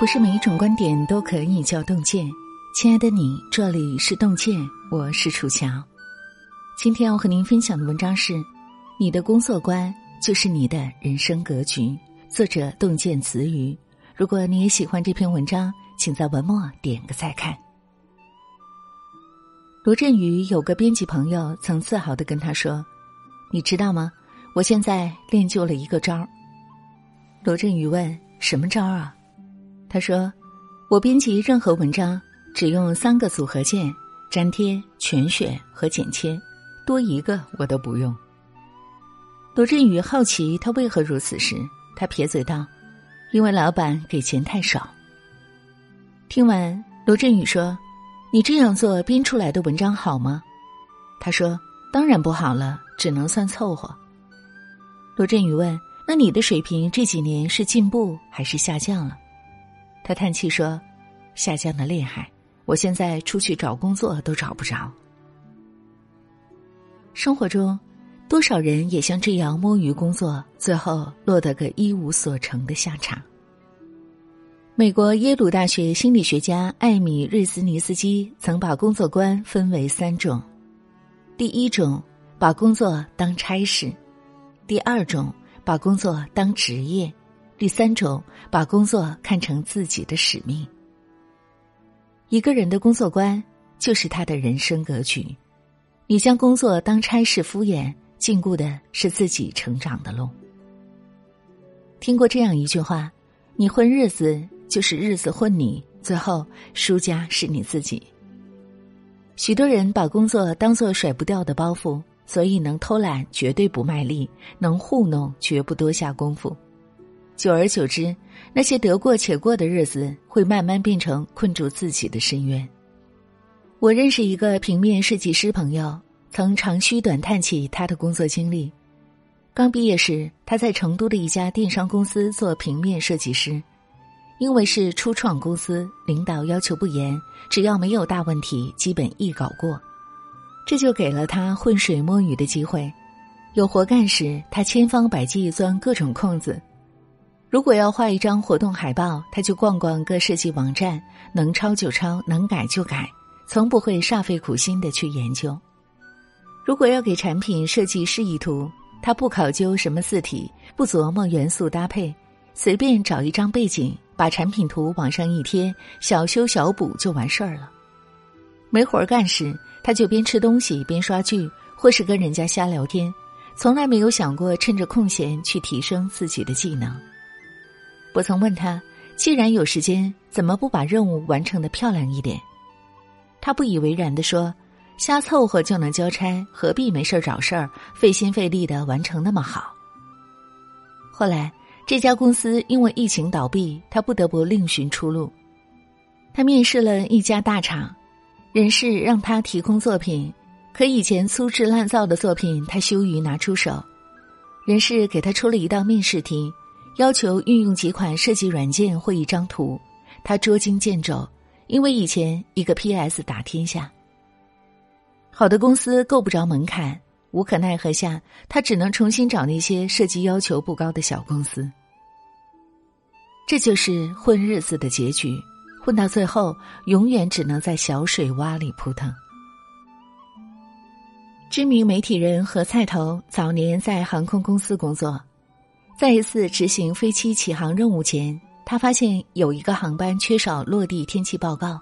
不是每一种观点都可以叫洞见。亲爱的你，这里是洞见，我是楚乔。今天要和您分享的文章是：你的工作观就是你的人生格局。作者洞见词语。如果你也喜欢这篇文章，请在文末点个再看。罗振宇有个编辑朋友曾自豪的跟他说：“你知道吗？我现在练就了一个招儿。”罗振宇问：“什么招儿啊？”他说：“我编辑任何文章只用三个组合键：粘贴、全选和剪切，多一个我都不用。”罗振宇好奇他为何如此时，他撇嘴道：“因为老板给钱太少。”听完，罗振宇说：“你这样做编出来的文章好吗？”他说：“当然不好了，只能算凑合。”罗振宇问：“那你的水平这几年是进步还是下降了？”他叹气说：“下降的厉害，我现在出去找工作都找不着。”生活中，多少人也像这样摸鱼工作，最后落得个一无所成的下场。美国耶鲁大学心理学家艾米瑞斯尼斯基曾把工作观分为三种：第一种，把工作当差事；第二种，把工作当职业。第三种，把工作看成自己的使命。一个人的工作观就是他的人生格局。你将工作当差事敷衍，禁锢的是自己成长的路。听过这样一句话：“你混日子，就是日子混你，最后输家是你自己。”许多人把工作当做甩不掉的包袱，所以能偷懒绝对不卖力，能糊弄绝不多下功夫。久而久之，那些得过且过的日子会慢慢变成困住自己的深渊。我认识一个平面设计师朋友，曾长吁短叹起他的工作经历。刚毕业时，他在成都的一家电商公司做平面设计师，因为是初创公司，领导要求不严，只要没有大问题，基本一稿过，这就给了他浑水摸鱼的机会。有活干时，他千方百计钻各种空子。如果要画一张活动海报，他就逛逛各设计网站，能抄就抄，能改就改，从不会煞费苦心的去研究。如果要给产品设计示意图，他不考究什么字体，不琢磨元素搭配，随便找一张背景，把产品图往上一贴，小修小补就完事儿了。没活干时，他就边吃东西边刷剧，或是跟人家瞎聊天，从来没有想过趁着空闲去提升自己的技能。我曾问他：“既然有时间，怎么不把任务完成的漂亮一点？”他不以为然的说：“瞎凑合就能交差，何必没事找事儿，费心费力的完成那么好？”后来这家公司因为疫情倒闭，他不得不另寻出路。他面试了一家大厂，人事让他提供作品，可以前粗制滥造的作品，他羞于拿出手。人事给他出了一道面试题。要求运用几款设计软件或一张图，他捉襟见肘，因为以前一个 PS 打天下。好的公司够不着门槛，无可奈何下，他只能重新找那些设计要求不高的小公司。这就是混日子的结局，混到最后，永远只能在小水洼里扑腾。知名媒体人何菜头早年在航空公司工作。在一次执行飞机起航任务前，他发现有一个航班缺少落地天气报告，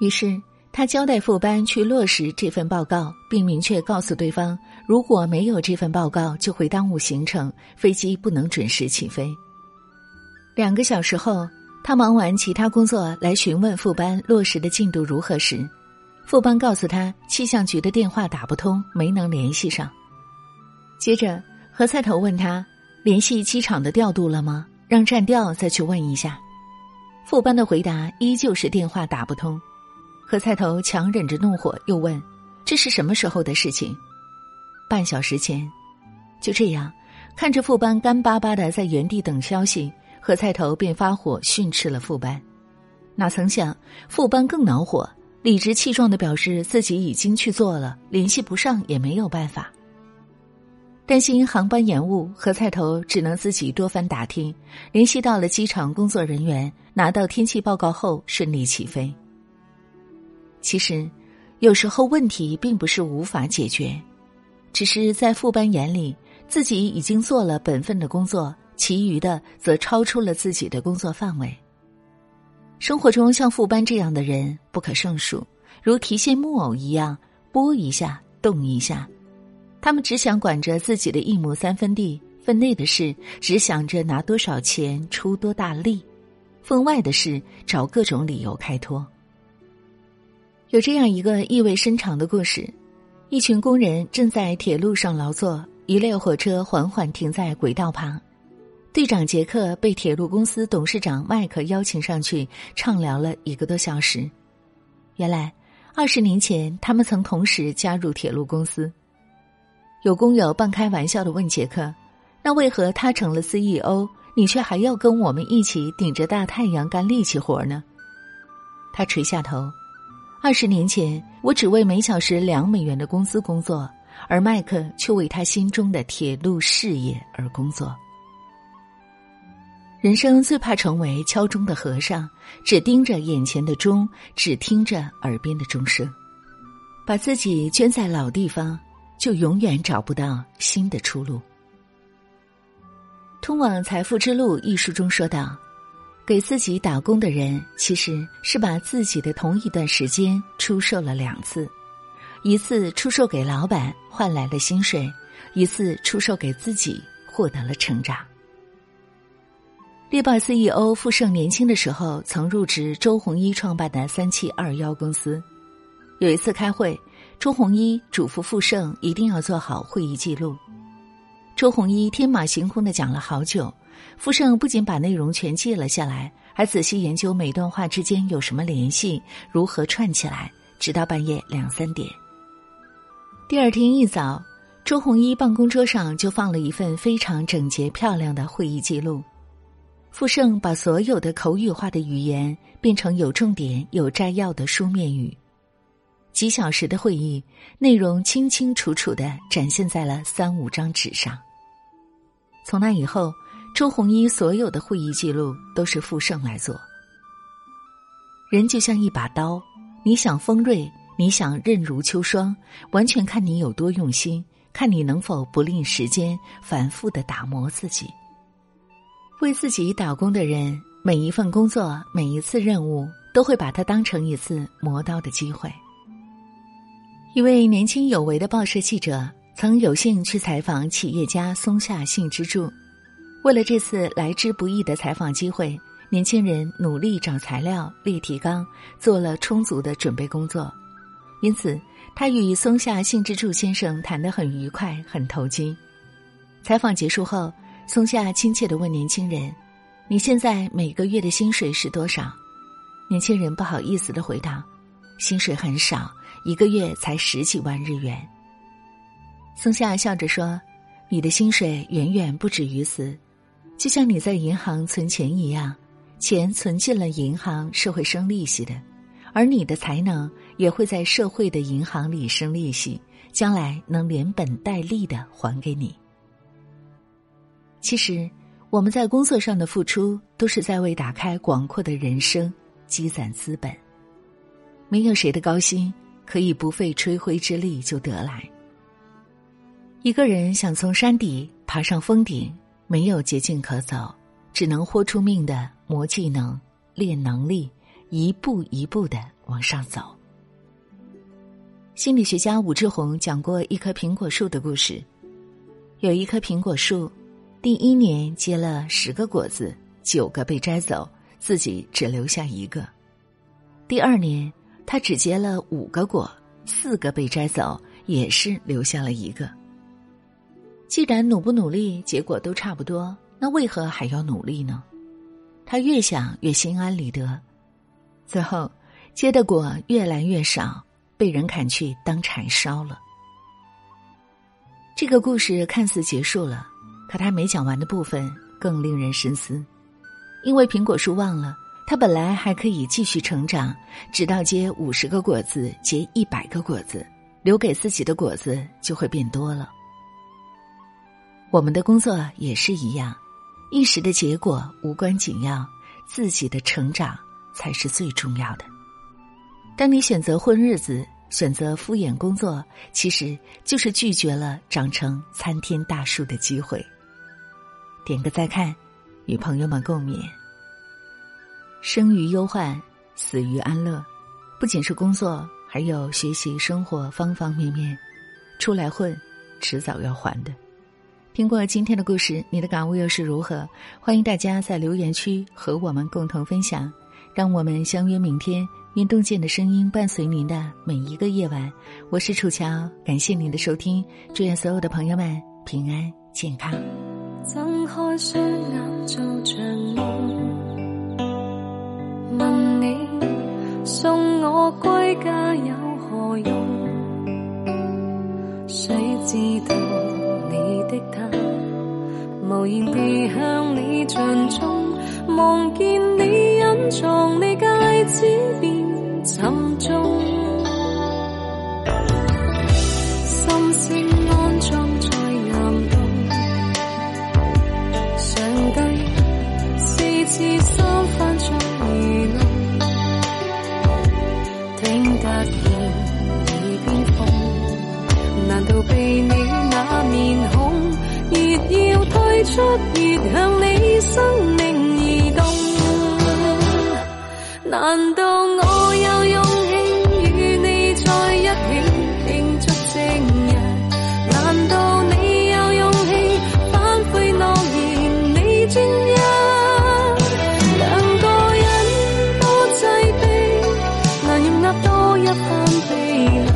于是他交代副班去落实这份报告，并明确告诉对方，如果没有这份报告，就会耽误行程，飞机不能准时起飞。两个小时后，他忙完其他工作来询问副班落实的进度如何时，副班告诉他气象局的电话打不通，没能联系上。接着何菜头问他。联系机场的调度了吗？让站调再去问一下。副班的回答依旧是电话打不通。何菜头强忍着怒火，又问：“这是什么时候的事情？”半小时前。就这样，看着副班干巴巴的在原地等消息，何菜头便发火训斥了副班。哪曾想，副班更恼火，理直气壮的表示自己已经去做了，联系不上也没有办法。担心航班延误，何菜头只能自己多番打听，联系到了机场工作人员，拿到天气报告后顺利起飞。其实，有时候问题并不是无法解决，只是在副班眼里，自己已经做了本分的工作，其余的则超出了自己的工作范围。生活中像副班这样的人不可胜数，如提线木偶一样，拨一下动一下。他们只想管着自己的一亩三分地，分内的事只想着拿多少钱出多大力，分外的事找各种理由开脱。有这样一个意味深长的故事：一群工人正在铁路上劳作，一列火车缓缓停在轨道旁，队长杰克被铁路公司董事长麦克邀请上去畅聊了一个多小时。原来，二十年前他们曾同时加入铁路公司。有工友半开玩笑的问杰克：“那为何他成了 CEO，你却还要跟我们一起顶着大太阳干力气活呢？”他垂下头。二十年前，我只为每小时两美元的工资工作，而麦克却为他心中的铁路事业而工作。人生最怕成为敲钟的和尚，只盯着眼前的钟，只听着耳边的钟声，把自己圈在老地方。就永远找不到新的出路。《通往财富之路》一书中说道：“给自己打工的人，其实是把自己的同一段时间出售了两次，一次出售给老板换来了薪水，一次出售给自己获得了成长。”猎豹 CEO 傅盛年轻的时候曾入职周鸿祎创办的三七二幺公司，有一次开会。周鸿祎嘱咐傅盛一定要做好会议记录。周鸿祎天马行空的讲了好久，傅盛不仅把内容全记了下来，还仔细研究每段话之间有什么联系，如何串起来，直到半夜两三点。第二天一早，周鸿祎办公桌上就放了一份非常整洁漂亮的会议记录。傅盛把所有的口语化的语言变成有重点、有摘要的书面语。几小时的会议内容清清楚楚的展现在了三五张纸上。从那以后，周鸿祎所有的会议记录都是傅盛来做。人就像一把刀，你想锋锐，你想刃如秋霜，完全看你有多用心，看你能否不吝时间反复的打磨自己。为自己打工的人，每一份工作，每一次任务，都会把它当成一次磨刀的机会。一位年轻有为的报社记者曾有幸去采访企业家松下幸之助。为了这次来之不易的采访机会，年轻人努力找材料、列提纲，做了充足的准备工作。因此，他与松下幸之助先生谈得很愉快、很投机。采访结束后，松下亲切的问年轻人：“你现在每个月的薪水是多少？”年轻人不好意思的回答：“薪水很少。”一个月才十几万日元。松下笑着说：“你的薪水远远不止于此，就像你在银行存钱一样，钱存进了银行是会生利息的，而你的才能也会在社会的银行里生利息，将来能连本带利的还给你。其实，我们在工作上的付出，都是在为打开广阔的人生积攒资本。没有谁的高薪。”可以不费吹灰之力就得来。一个人想从山底爬上峰顶，没有捷径可走，只能豁出命的磨技能、练能力，一步一步的往上走。心理学家武志红讲过一棵苹果树的故事。有一棵苹果树，第一年结了十个果子，九个被摘走，自己只留下一个。第二年。他只结了五个果，四个被摘走，也是留下了一个。既然努不努力，结果都差不多，那为何还要努力呢？他越想越心安理得，最后结的果越来越少，被人砍去当柴烧了。这个故事看似结束了，可他没讲完的部分更令人深思，因为苹果树忘了。他本来还可以继续成长，直到结五十个果子，结一百个果子，留给自己的果子就会变多了。我们的工作也是一样，一时的结果无关紧要，自己的成长才是最重要的。当你选择混日子，选择敷衍工作，其实就是拒绝了长成参天大树的机会。点个再看，与朋友们共勉。生于忧患，死于安乐，不仅是工作，还有学习、生活方方面面。出来混，迟早要还的。听过今天的故事，你的感悟又是如何？欢迎大家在留言区和我们共同分享。让我们相约明天，运动健的声音伴随您的每一个夜晚。我是楚乔，感谢您的收听，祝愿所有的朋友们平安健康。睁开双眼做场梦，问你送我归家有何用？谁知道你的他，无言地向你尽忠，望见你隐藏你戒指变要退出，越向你生命移动。难道我有勇气与你在一起庆祝正日？难道你有勇气反悔诺言？你专一，两个人多制备，難以呃多一番悲涼。